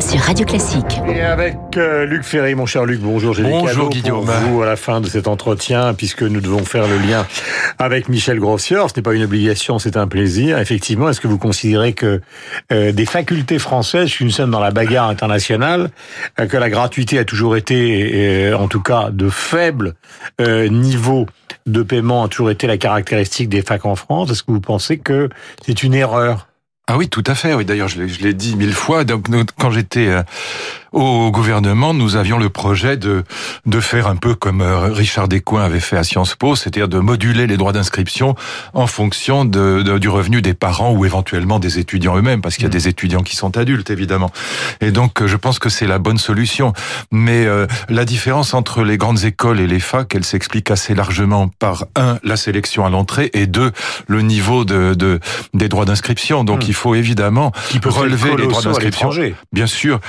sur Radio Classique. Et avec euh, Luc Ferry, mon cher Luc, bonjour. J'ai bonjour des Guillaume. Pour vous à la fin de cet entretien, puisque nous devons faire le lien avec Michel Grossier. Ce n'est pas une obligation, c'est un plaisir. Effectivement, est-ce que vous considérez que euh, des facultés françaises, nous sommes dans la bagarre internationale, euh, que la gratuité a toujours été, en tout cas, de faible niveau de paiement a toujours été la caractéristique des facs en France? Est-ce que vous pensez que c'est une erreur? Ah oui, tout à fait. Oui, d'ailleurs, je l'ai dit mille fois. Donc, quand j'étais au gouvernement, nous avions le projet de de faire un peu comme euh, Richard Descoings avait fait à Sciences Po, c'est-à-dire de moduler les droits d'inscription en fonction de, du revenu des parents ou éventuellement des étudiants eux-mêmes, parce qu'il y a mmh. des étudiants qui sont adultes évidemment. Et donc, je pense que c'est la bonne solution. Mais euh, la différence entre les grandes écoles et les facs, elle s'explique assez largement par un la sélection à l'entrée et deux le niveau de, de des droits d'inscription. Donc, mmh. il faut évidemment relever les droits d'inscription. Bien sûr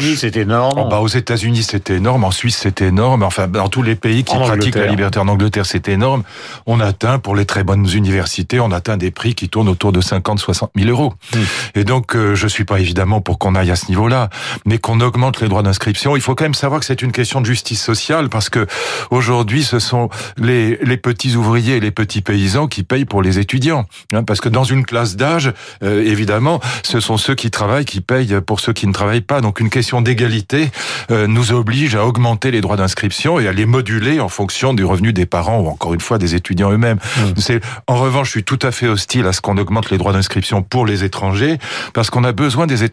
unis c'est énorme. Oh, bah, aux États-Unis, c'est énorme. En Suisse, c'est énorme. Enfin, dans tous les pays qui pratiquent la liberté en Angleterre, c'est énorme. On atteint, pour les très bonnes universités, on atteint des prix qui tournent autour de 50, 60 000 euros. Hmm. Et donc, euh, je suis pas évidemment pour qu'on aille à ce niveau-là, mais qu'on augmente les droits d'inscription. Il faut quand même savoir que c'est une question de justice sociale parce que aujourd'hui, ce sont les, les petits ouvriers et les petits paysans qui payent pour les étudiants. Hein, parce que dans une classe d'âge, euh, évidemment, ce sont ceux qui travaillent qui payent pour ceux qui ne travaillent pas. Donc, une question d'égalité euh, nous oblige à augmenter les droits d'inscription et à les moduler en fonction du revenu des parents ou encore une fois des étudiants eux-mêmes. Mmh. C'est en revanche, je suis tout à fait hostile à ce qu'on augmente les droits d'inscription pour les étrangers parce qu'on a besoin des,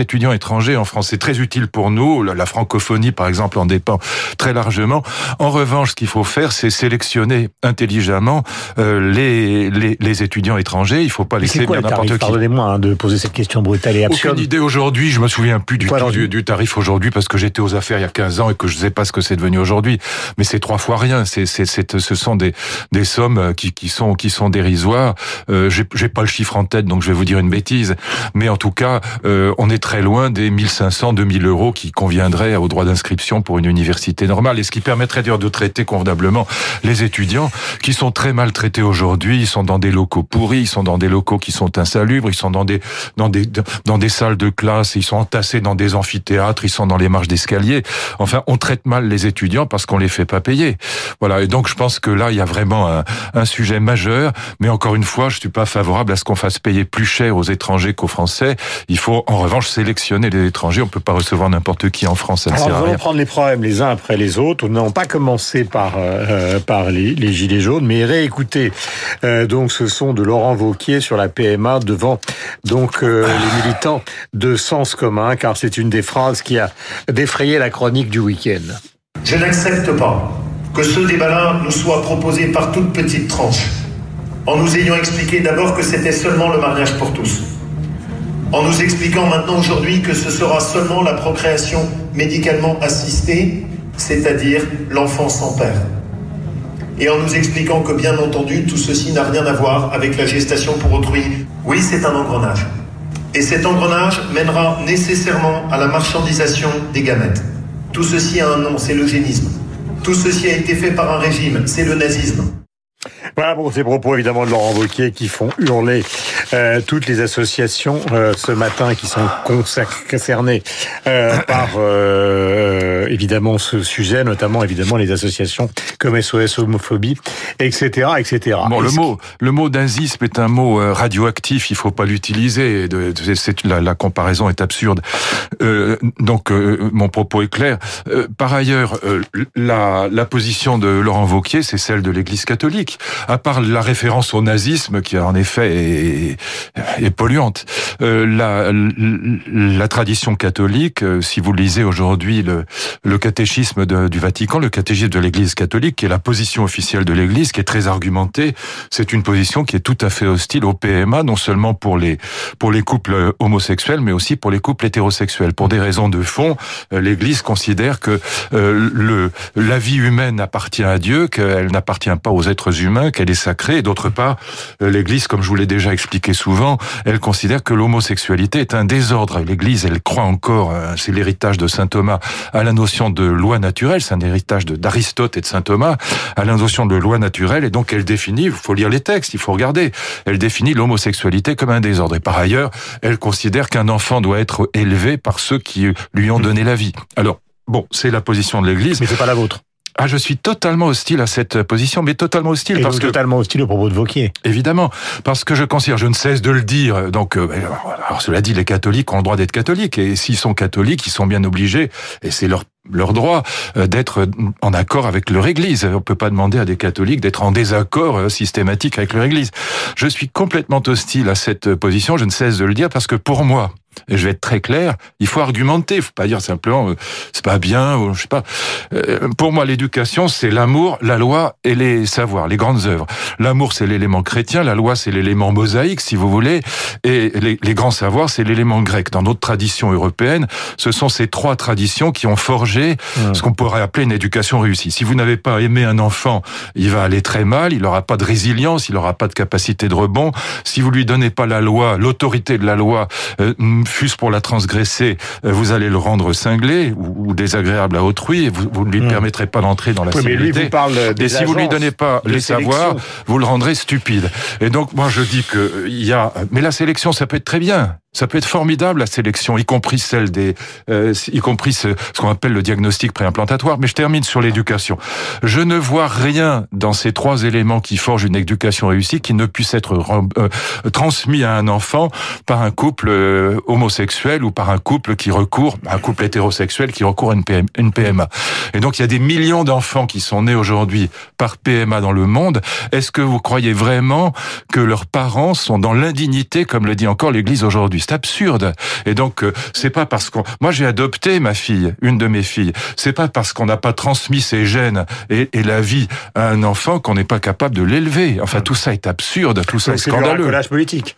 étudiants étrangers en France. C'est très utile pour nous. La francophonie, par exemple, en dépend très largement. En revanche, ce qu'il faut faire, c'est sélectionner intelligemment euh, les, les, les, étudiants étrangers. Il faut pas laisser n'importe qui. Pardonnez-moi hein, de poser cette question brutale et absurde. Aucune idée aujourd'hui. Je me souviens plus du tout du, du tarif aujourd'hui parce que j'étais aux affaires il y a 15 ans et que je ne sais pas ce que c'est devenu aujourd'hui. Mais c'est trois fois rien. C'est, c'est, ce sont des, des sommes euh, qui, qui sont, qui sont dérisoires. Euh, j'ai, j'ai pas le chiffre en tête, donc je vais vous dire une bêtise. Mais en tout cas, euh, on est très loin des 1500, 2000 euros qui conviendraient au droit d'inscription pour une université normale et ce qui permettrait d'ailleurs de traiter convenablement les étudiants qui sont très mal traités aujourd'hui. Ils sont dans des locaux pourris, ils sont dans des locaux qui sont insalubres, ils sont dans des, dans des, dans des salles de classe, ils sont entassés dans des amphithéâtres théâtre, ils sont dans les marches d'escalier. Enfin, on traite mal les étudiants parce qu'on les fait pas payer. Voilà. Et donc, je pense que là, il y a vraiment un, un sujet majeur. Mais encore une fois, je suis pas favorable à ce qu'on fasse payer plus cher aux étrangers qu'aux Français. Il faut, en revanche, sélectionner les étrangers. On peut pas recevoir n'importe qui en France. Ça Alors, nous allons prendre les problèmes les uns après les autres. Nous n'avons pas commencé par euh, par les, les, gilets jaunes, mais réécouter euh, donc ce son de Laurent Vauquier sur la PMA devant donc euh, les militants de Sens commun, car c'est une des phrases qui a défrayé la chronique du week-end. Je n'accepte pas que ce débat-là nous soit proposé par toute petite tranche, en nous ayant expliqué d'abord que c'était seulement le mariage pour tous, en nous expliquant maintenant aujourd'hui que ce sera seulement la procréation médicalement assistée, c'est-à-dire l'enfant sans père. Et en nous expliquant que bien entendu, tout ceci n'a rien à voir avec la gestation pour autrui. Oui, c'est un engrenage. Et cet engrenage mènera nécessairement à la marchandisation des gamètes. Tout ceci a un nom, c'est l'eugénisme. Tout ceci a été fait par un régime, c'est le nazisme. Voilà pour ces propos évidemment de Laurent Wauquiez qui font hurler euh, toutes les associations euh, ce matin qui sont concernées euh, par euh, évidemment ce sujet, notamment évidemment les associations comme SOS homophobie, etc., etc. Bon, le mot, le mot nazisme est un mot euh, radioactif, il faut pas l'utiliser. La, la comparaison est absurde. donc mon propos est clair. par ailleurs, la, la position de Laurent Wauquiez, c'est celle de l'Église catholique à part la référence au nazisme, qui en effet est, polluante, euh, la, la, tradition catholique, euh, si vous lisez aujourd'hui le, le catéchisme du Vatican, le catéchisme de l'Église catholique, qui est la position officielle de l'Église, qui est très argumentée, c'est une position qui est tout à fait hostile au PMA, non seulement pour les pour les couples homosexuels, mais aussi pour les couples hétérosexuels. Pour des raisons de fond, euh, l'Église considère que le la vie humaine appartient à Dieu, qu'elle n'appartient pas aux êtres humains qu'elle est sacrée, d'autre part, euh, l'Église, comme je vous l'ai déjà expliqué souvent, elle considère que l'homosexualité est un désordre. L'Église, elle croit encore, euh, c'est l'héritage de saint Thomas, à la notion de loi naturelle, c'est un héritage d'Aristote et de saint Thomas, à la notion de loi naturelle, et donc elle définit, il faut lire les textes, il faut regarder, elle définit l'homosexualité comme un désordre. Et par ailleurs, elle considère qu'un enfant doit être élevé par ceux qui lui ont donné la vie. Alors, bon, c'est la position de l'Église. Mais c'est pas la vôtre. Ah, je suis totalement hostile à cette position, mais totalement hostile Et parce donc que totalement hostile au propos de Vauquier. évidemment, parce que je considère, je ne cesse de le dire. Donc, euh, alors cela dit, les catholiques ont le droit d'être catholiques, et s'ils sont catholiques, ils sont bien obligés, et c'est leur leur droit euh, d'être en accord avec leur Église. On peut pas demander à des catholiques d'être en désaccord euh, systématique avec leur Église. Je suis complètement hostile à cette position. Je ne cesse de le dire parce que pour moi, et je vais être très clair, il faut argumenter, il faut pas dire simplement euh, c'est pas bien ou je sais pas. Euh, pour moi, l'éducation c'est l'amour, la loi et les savoirs, les grandes œuvres. L'amour c'est l'élément chrétien, la loi c'est l'élément mosaïque si vous voulez, et les, les grands savoirs c'est l'élément grec. Dans notre tradition européenne, ce sont ces trois traditions qui ont forgé ce qu'on pourrait appeler une éducation réussie. Si vous n'avez pas aimé un enfant, il va aller très mal, il n'aura pas de résilience, il n'aura pas de capacité de rebond. Si vous lui donnez pas la loi, l'autorité de la loi, euh, fût-ce pour la transgresser, euh, vous allez le rendre cinglé ou, ou désagréable à autrui, et vous, vous ne lui Mmh. permettrez pas d'entrer dans la Oui, mais lui vous parle des Et si vous lui donnez pas les sélection. savoirs, vous le rendrez stupide. Et donc moi je dis que euh, il y a, mais la sélection ça peut être très bien. Ça peut être formidable la sélection, y compris celle des, euh, y compris ce, qu'on appelle le diagnostic préimplantatoire. Mais je termine sur l'éducation. Je ne vois rien dans ces trois éléments qui forgent une éducation réussie qui ne puisse être euh, transmis à un enfant par un couple euh, homosexuel ou par un couple qui recourt, un couple hétérosexuel qui recourt à une PMA. Et donc il y a des millions d'enfants qui sont nés aujourd'hui par PMA dans le monde. Est-ce que vous croyez vraiment que leurs parents sont dans l'indignité, comme le dit encore l'Église aujourd'hui? C'est absurde. Et donc euh, c'est pas parce qu'on, moi j'ai adopté ma fille, une de mes filles. C'est pas parce qu'on n'a pas transmis ses gènes et, et la vie à un enfant qu'on n'est pas capable de l'élever. Enfin tout ça est absurde, tout ça est c'est du scandaleux. racolage politique.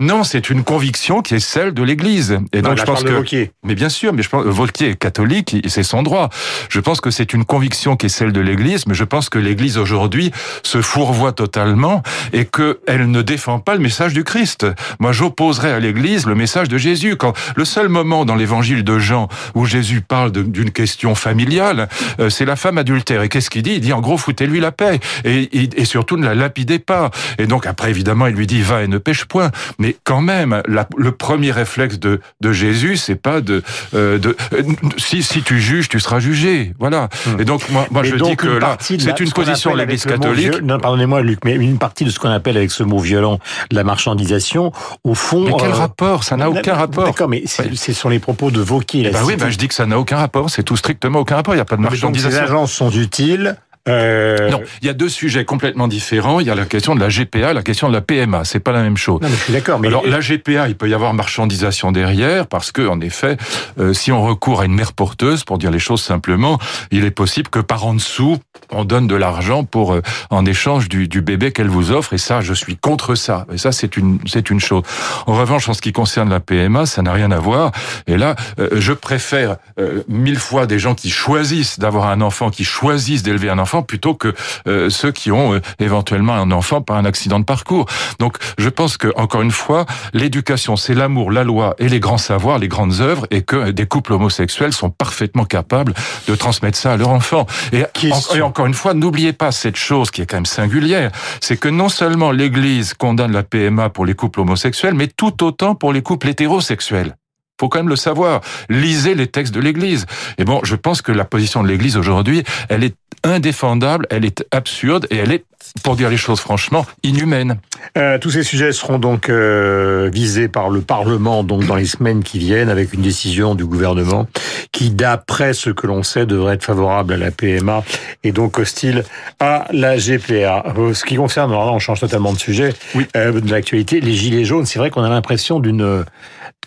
Non, c'est une conviction qui est celle de l'Église. Et donc je pense que Vauquier. mais bien sûr, mais je pense Voltaire est catholique, c'est son droit. Je pense que c'est une conviction qui est celle de l'Église, mais je pense que l'Église aujourd'hui se fourvoie totalement et que elle ne défend pas le message du Christ. Moi, j'opposerais à l'Église le message de Jésus. Quand le seul moment dans l'Évangile de Jean où Jésus parle d'une question familiale, euh, c'est la femme adultère. Et qu'est-ce qu'il dit? Il dit en gros foutez-lui la paix et, et, et surtout ne la lapidez pas. Et donc après évidemment il lui dit va et ne pêche point. Mais quand même, la- le premier réflexe de, de Jésus, c'est pas de, euh, de euh, si si tu juges, tu seras jugé. Voilà. Et donc moi, moi Mais je donc, dis que là, c'est une position de l'Église catholique. Non, pardonnez-moi, Luc, mais une partie de ce qu'on appelle avec ce mot violent la marchandisation, au fond. Mais quel euh, rapport? Ça n'a aucun rapport. D'accord, mais c'est- Oui. ce sont les propos de Vauquier. Bah oui, bah je dis que ça n'a aucun rapport. C'est tout strictement aucun rapport. Il n'y a pas de Mais donc ces marchandisation. agences sont utiles. Euh, Non, il y a deux sujets complètement différents. Il y a la question de la GPA, la question de la PMA. C'est pas la même chose. Non, mais je suis d'accord. Mais Alors la GPA, il peut y avoir marchandisation derrière parce que en effet, euh, si on recourt à une mère porteuse, pour dire les choses simplement, il est possible que par en dessous, on donne de l'argent pour euh, en échange du, du bébé qu'elle vous offre. Et ça, je suis contre ça. Et ça, c'est une c'est une chose. En revanche, en ce qui concerne la PMA, ça n'a rien à voir. Et là, euh, je préfère euh, mille fois des gens qui choisissent d'avoir un enfant, qui choisissent d'élever un enfant, plutôt que euh, ceux qui ont euh, éventuellement un enfant par un accident de parcours. Donc, je pense que encore une fois, l'éducation, c'est l'amour, la loi et les grands savoirs, les grandes œuvres, et que des couples homosexuels sont parfaitement capables de transmettre ça à leur enfant. Et, en- et encore une fois, n'oubliez pas cette chose qui est quand même singulière, c'est que non seulement l'Église condamne la PMA pour les couples homosexuels, mais tout autant pour les couples hétérosexuels. Faut quand même le savoir. Lisez les textes de l'Église. Et bon, je pense que la position de l'Église aujourd'hui, elle est indéfendable, elle est absurde et elle est, pour dire les choses franchement, inhumaine. Euh, tous ces sujets seront donc euh, visés par le Parlement donc dans les semaines qui viennent avec une décision du gouvernement qui, d'après ce que l'on sait, devrait être favorable à la PMA et donc hostile à la GPA. Euh, Ce qui concerne, alors là on change totalement de sujet, Oui. euh, de l'actualité, les gilets jaunes, c'est vrai qu'on a l'impression d'une,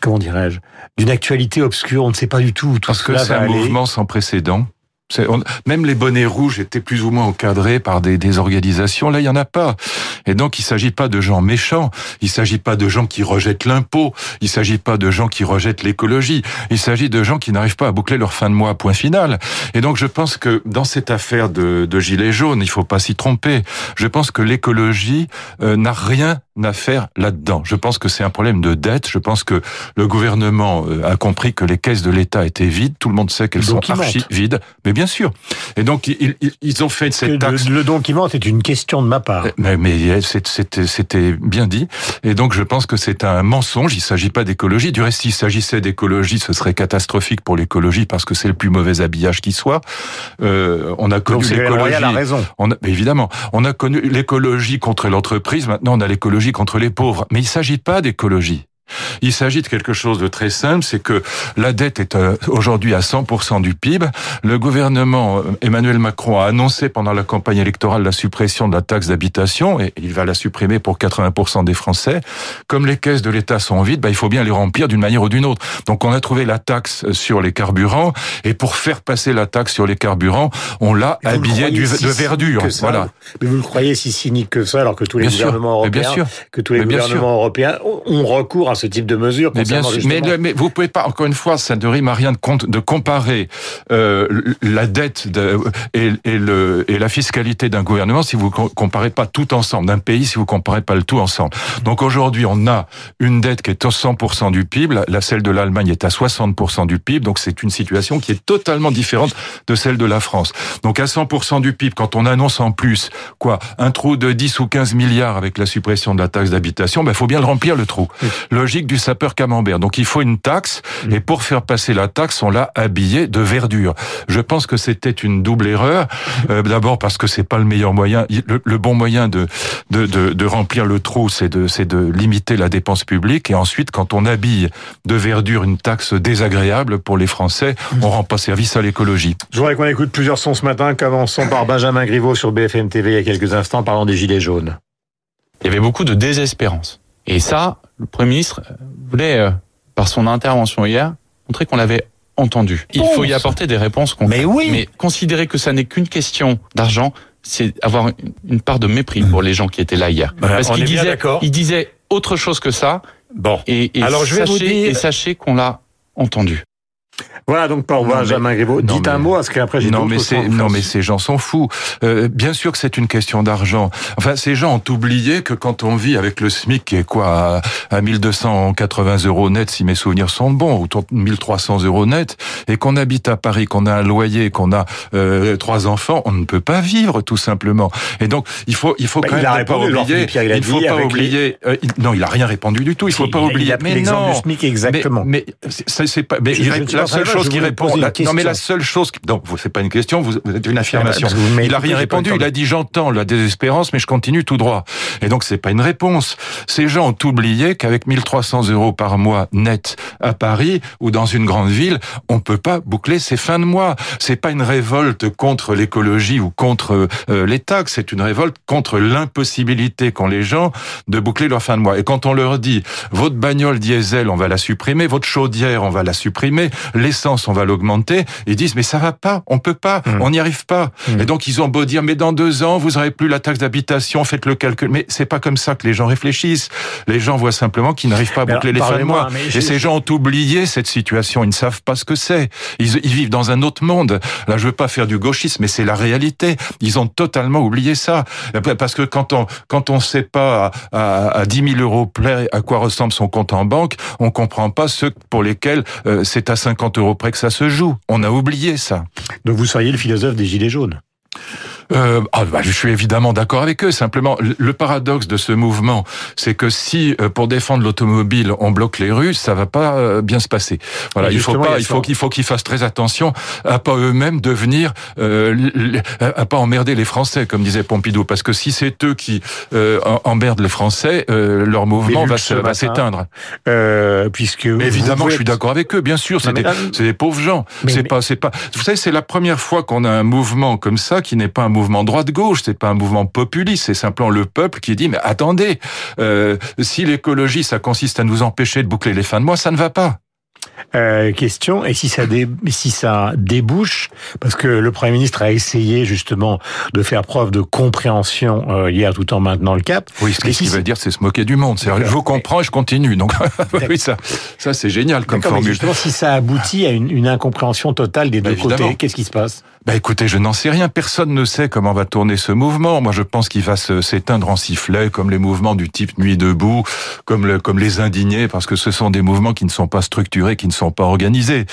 comment dirais-je, d'une actualité obscure. On ne sait pas du tout où tout Parce que cela c'est va un aller. mouvement sans précédent. Même les bonnets rouges étaient plus ou moins encadrés par des, des organisations. Là, il y en a pas. Et donc, il s'agit pas de gens méchants. Il s'agit pas de gens qui rejettent l'impôt. Il s'agit pas de gens qui rejettent l'écologie. Il s'agit de gens qui n'arrivent pas à boucler leur fin de mois. Point final. Et donc, je pense que dans cette affaire de, de gilets jaunes, il faut pas s'y tromper. Je pense que l'écologie euh, n'a rien à faire là-dedans. Je pense que c'est un problème de dette. Je pense que le gouvernement euh, a compris que les caisses de l'État étaient vides. Tout le monde sait qu'elles sont archi vides. Mais bien sûr. Et donc, ils, ils ont fait cette taxe. Le, don qui ment est une question de ma part. Mais, mais c'était bien dit. Et donc, je pense que c'est un mensonge. Il s'agit pas d'écologie. Du reste, s'il s'agissait d'écologie, ce serait catastrophique pour l'écologie parce que c'est le plus mauvais habillage qui soit. Euh, on a connu l'écologie. a raison. On a, évidemment, on a connu l'écologie contre l'entreprise. Maintenant, on a l'écologie contre les pauvres. Mais il ne s'agit pas d'écologie. Il s'agit de quelque chose de très simple, c'est que la dette est euh, aujourd'hui à 100% du PIB. Le gouvernement euh, Emmanuel Macron a annoncé pendant la campagne électorale la suppression de la taxe d'habitation et il va la supprimer pour 80% des Français. Comme les caisses de l'État sont vides, bah, il faut bien les remplir d'une manière ou d'une autre. Donc on a trouvé la taxe sur les carburants et pour faire passer la taxe sur les carburants, on l'a habillé de verdure. voilà. Mais vous le croyez si cynique que ça alors que tous les gouvernements européens, que tous les gouvernements européens ont recours à ce type de mesures. Mais bien sûr, mais, vous pouvez pas, encore une fois, ça ne rime à rien de, compte, de comparer euh, la dette de, et, et, le, et la fiscalité d'un gouvernement si vous comparez pas tout ensemble, d'un pays si vous comparez pas le tout ensemble. Donc aujourd'hui, on a une dette qui est à 100% du PIB, la, celle de l'Allemagne est à 60% du PIB, donc c'est une situation qui est totalement différente de celle de la France. Donc à 100% du PIB, quand on annonce en plus quoi, un trou de 10 ou 15 milliards avec la suppression de la taxe d'habitation, ben faut bien le remplir le trou logique du sapeur camembert. Donc il faut une taxe, et pour faire passer la taxe, on l'a habillé de verdure. Je pense que c'était une double erreur. Euh, D'abord parce que c'est pas le meilleur moyen. Le, bon moyen de, de, de, de remplir le trou, c'est de, c'est de limiter la dépense publique. Et ensuite, quand on habille de verdure une taxe désagréable pour les Français, on rend pas service à l'écologie. Je voudrais qu'on écoute plusieurs sons ce matin. Commençons par Benjamin Griveaux sur BFM TV il y a quelques instants, parlant des gilets jaunes. Il y avait beaucoup de désespérance. Et ça, le Premier ministre voulait, euh, par son intervention hier, montrer qu'on l'avait entendu. Il faut y apporter des réponses concrètes. Mais oui. Mais considérer que ça n'est qu'une question d'argent, c'est avoir une part de mépris pour les gens qui étaient là hier. Parce qu'il disait, il disait autre chose que ça. Bon. Et, Alors je vais vous dire... et sachez qu'on l'a entendu. Voilà donc pour Benjamin Griveaux. Dites un mot, parce qu'après j'ai non mais non mais ces gens sont fous. Euh, bien sûr que c'est une question d'argent. Enfin, ces gens ont oublié que quand on vit avec le SMIC qui est quoi à, 1280 euros net, si mes souvenirs sont bons, de 1300 euros net, et qu'on habite à Paris, qu'on a un loyer, qu'on a euh, trois enfants, on ne peut pas vivre tout simplement. Et donc il faut il faut bah, quand même pas oublier. il, faut pas oublier. Euh, non, il a rien répondu du tout. Il faut pas oublier. Il a mais non. Du SMIC exactement. Mais, mais c'est pas. Mais la seule chose qui répond. non, mais la seule chose. Qui, non, c'est pas une question. Vous, êtes une affirmation. il a rien répondu. Il a dit j'entends la désespérance, mais je continue tout droit. Et donc c'est pas une réponse. Ces gens ont oublié qu'avec 1300 euros par mois net à Paris ou dans une grande ville, on peut pas boucler ses fins de mois. C'est pas une révolte contre l'écologie ou contre euh, les taxes. C'est une révolte contre l'impossibilité qu'ont les gens de boucler leur fin de mois. Et quand on leur dit votre bagnole diesel, on va la supprimer, votre chaudière, on va la supprimer, l'essence, on va l'augmenter. Ils disent, mais ça va pas, on peut pas, hmm. on n'y arrive pas. Hmm. Et donc, ils ont beau dire, mais dans deux ans, vous n'aurez plus la taxe d'habitation, faites le calcul. Mais c'est pas comme ça que les gens réfléchissent. Les gens voient simplement qu'ils n'arrivent pas à boucler les fins de mois. Et ces gens ont oublié cette situation. Ils ne savent pas ce que c'est. Ils, ils, vivent dans un autre monde. Là, je veux pas faire du gauchisme, mais c'est la réalité. Ils ont totalement oublié ça. Parce que quand on, quand on sait pas à, à, à 10 000 euros près à quoi ressemble son compte en banque, on comprend pas ceux pour lesquels euh, c'est à 50 euros près que ça se joue. On a oublié ça. Donc vous seriez le philosophe des Gilets jaunes euh, ah, bah, je suis évidemment d'accord avec eux. Simplement, le paradoxe de ce mouvement, c'est que si euh, pour défendre l'automobile on bloque les rues, ça va pas euh, bien se passer. Voilà, il faut pas, il faut qu'il faut qu'ils fassent très attention à pas eux-mêmes devenir, euh, à pas emmerder les Français, comme disait Pompidou, parce que si c'est eux qui euh, emmerdent les Français, leur mouvement va, va s'éteindre. puisque évidemment, je suis d'accord avec eux. Bien sûr, c'est des, des, pauvres gens. C'est pas, c'est pas. Vous savez, c'est la première fois qu'on a un mouvement comme ça qui n'est pas un mouvement droite-gauche, c'est pas un mouvement populiste, c'est simplement le peuple qui dit mais attendez, euh, si l'écologie ça consiste à nous empêcher de boucler les fins de mois, ça ne va pas. Euh, question, et si ça, dé, si ça débouche, parce que le Premier ministre a essayé justement de faire preuve de compréhension euh, hier tout en maintenant le cap. Oui, ce qui veut dire, c'est se moquer du monde. C'est je vous comprends et je continue. Donc oui, ça, ça c'est génial comme formule. Justement, si ça aboutit à une, une incompréhension totale des deux côtés, qu'est-ce qui se passe? Bah écoutez, je n'en sais rien. Personne ne sait comment va tourner ce mouvement. Moi, je pense qu'il va s'éteindre en sifflet, comme les mouvements du type Nuit debout, comme, le, comme les indignés, parce que ce sont des mouvements qui ne sont pas structurés, qui ne sont pas organisés.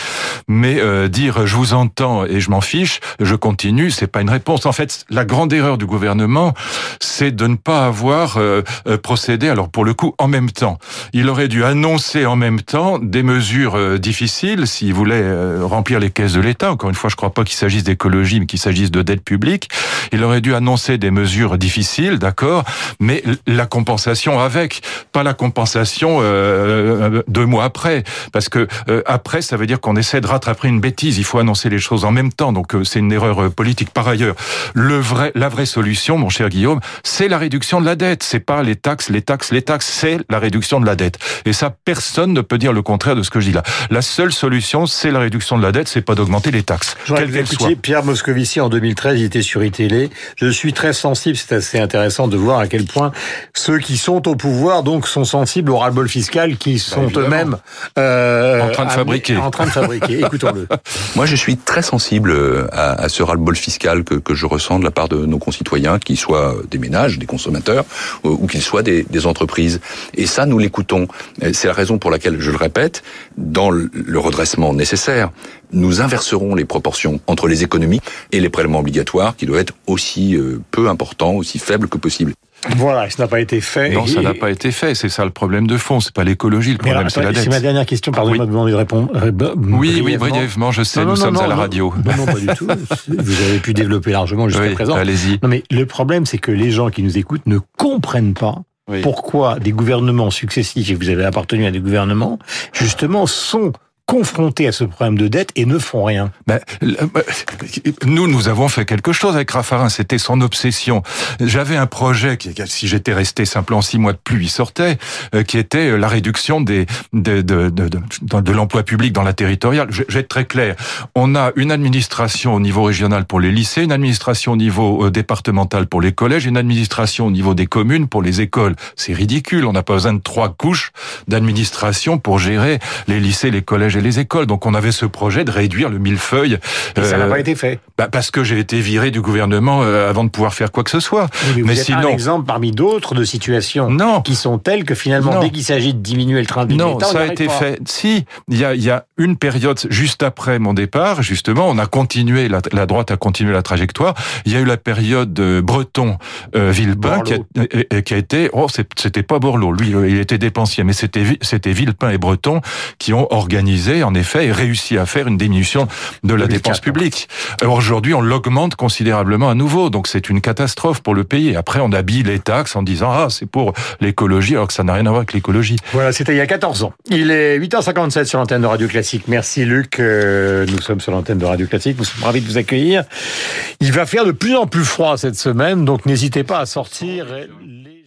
Mais euh, dire je vous entends et je m'en fiche, je continue, c'est pas une réponse. En fait, la grande erreur du gouvernement, c'est de ne pas avoir euh, euh, procédé. Alors pour le coup, en même temps, il aurait dû annoncer en même temps des mesures difficiles s'il voulait remplir les caisses de l'État. Encore une fois, je crois pas qu'il s'agisse des mais qu'il s'agisse de dette publique. Il aurait dû annoncer des mesures difficiles, d'accord, mais la compensation avec, pas la compensation euh, euh, deux mois après, parce que euh, après, ça veut dire qu'on essaie de rattraper une bêtise. Il faut annoncer les choses en même temps, donc c'est une erreur politique. Par ailleurs, le vrai, la vraie solution, mon cher Guillaume, c'est la réduction de la dette. C'est pas les taxes, les taxes, les taxes, c'est la réduction de la dette. Et ça, personne ne peut dire le contraire de ce que je dis là. La seule solution, c'est la réduction de la dette, c'est pas d'augmenter les taxes, quelles qu'elles soient. Pierre Moscovici en 2013, il était sur iTélé. Je suis très sensible, c'est assez intéressant de voir à quel point ceux qui sont au pouvoir donc sont sensibles au ras-le-bol fiscal qui bah, sont eux-mêmes euh, en train de fabriquer. En train de fabriquer. Écoutons-le. Moi, je suis très sensible euh, à, à ce ras-le-bol fiscal que, que, je ressens de la part de nos concitoyens, qu'ils soient des ménages, des consommateurs, ou, qu'ils soient des, des entreprises. Et ça, nous l'écoutons. C'est la raison pour laquelle, je le répète, dans le redressement nécessaire, nous inverserons les proportions entre les économies et les prélèvements obligatoires, qui doivent être aussi euh, peu importants, aussi faibles que possible. Voilà, ça n'a pas été fait. Non, ça n'a pas été fait. C'est ça le problème de fond. C'est pas l'écologie, le problème, c'est la dette. C'est ma dernière question. Pardonnez-moi de demander de répondre. Oui, oui, brièvement. Je sais, nous sommes à la radio. Non, non, pas du tout. Vous avez pu développer largement jusqu'à présent. Allez-y. Non, mais le problème, c'est que les gens qui nous écoutent ne comprennent pas pourquoi des gouvernements successifs, et vous avez appartenu à des gouvernements, justement, sont confrontés à ce problème de dette et ne font rien. Ben, bah, nous, nous avons fait quelque chose avec Raffarin. C'était son obsession. J'avais un projet qui, si j'étais resté simplement six mois de plus, il sortait, euh, qui était la réduction des de, de, de, de l'emploi public dans la territoriale. Je, vais être très clair. On a une administration au niveau régional pour les lycées, une administration au niveau euh, départemental pour les collèges, une administration au niveau des communes pour les écoles. C'est ridicule. On n'a pas besoin de trois couches d'administration pour gérer les lycées, les collèges les écoles. Donc on avait ce projet de réduire le millefeuille. Et ça n'a pas euh, été fait. Bah parce que j'ai été viré du gouvernement euh, avant de pouvoir faire quoi que ce soit. mais, mais sinon, un exemple parmi d'autres de situations non. qui sont telles que finalement, dès qu'il s'agit de diminuer le train de non, ça a été fait. Si, il y a, y a une période juste après mon départ, justement, on a continué la, la droite a continué la trajectoire. Il y a eu la période de Breton euh, Villepin qui a, qui a, été oh c'était pas Borloo, lui il était dépensier, mais c'était c'était Villepin et Breton qui ont organisé en effet, et réussi à faire une diminution de la dépense publique. Alors aujourd'hui, on l'augmente considérablement à nouveau, donc c'est une catastrophe pour le pays. Après, on habille les taxes en disant ah c'est pour l'écologie, alors que ça n'a rien à voir avec l'écologie. Voilà, c'était il y a 14 ans. Il est 8h57 sur l'antenne de Radio Classique. Merci Luc. Euh, nous sommes sur l'antenne de Radio Classique. Nous sommes ravis de vous accueillir. Il va faire de plus en plus froid cette semaine, donc n'hésitez pas à sortir. Les...